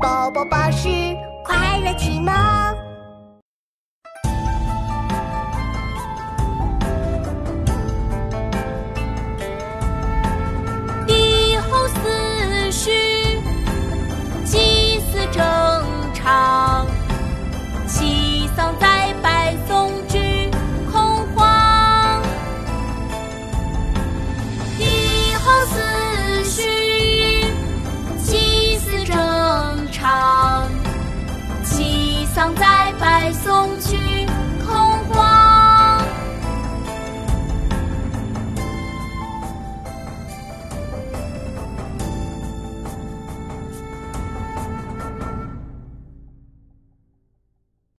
宝宝巴士快乐启蒙。常在白松去。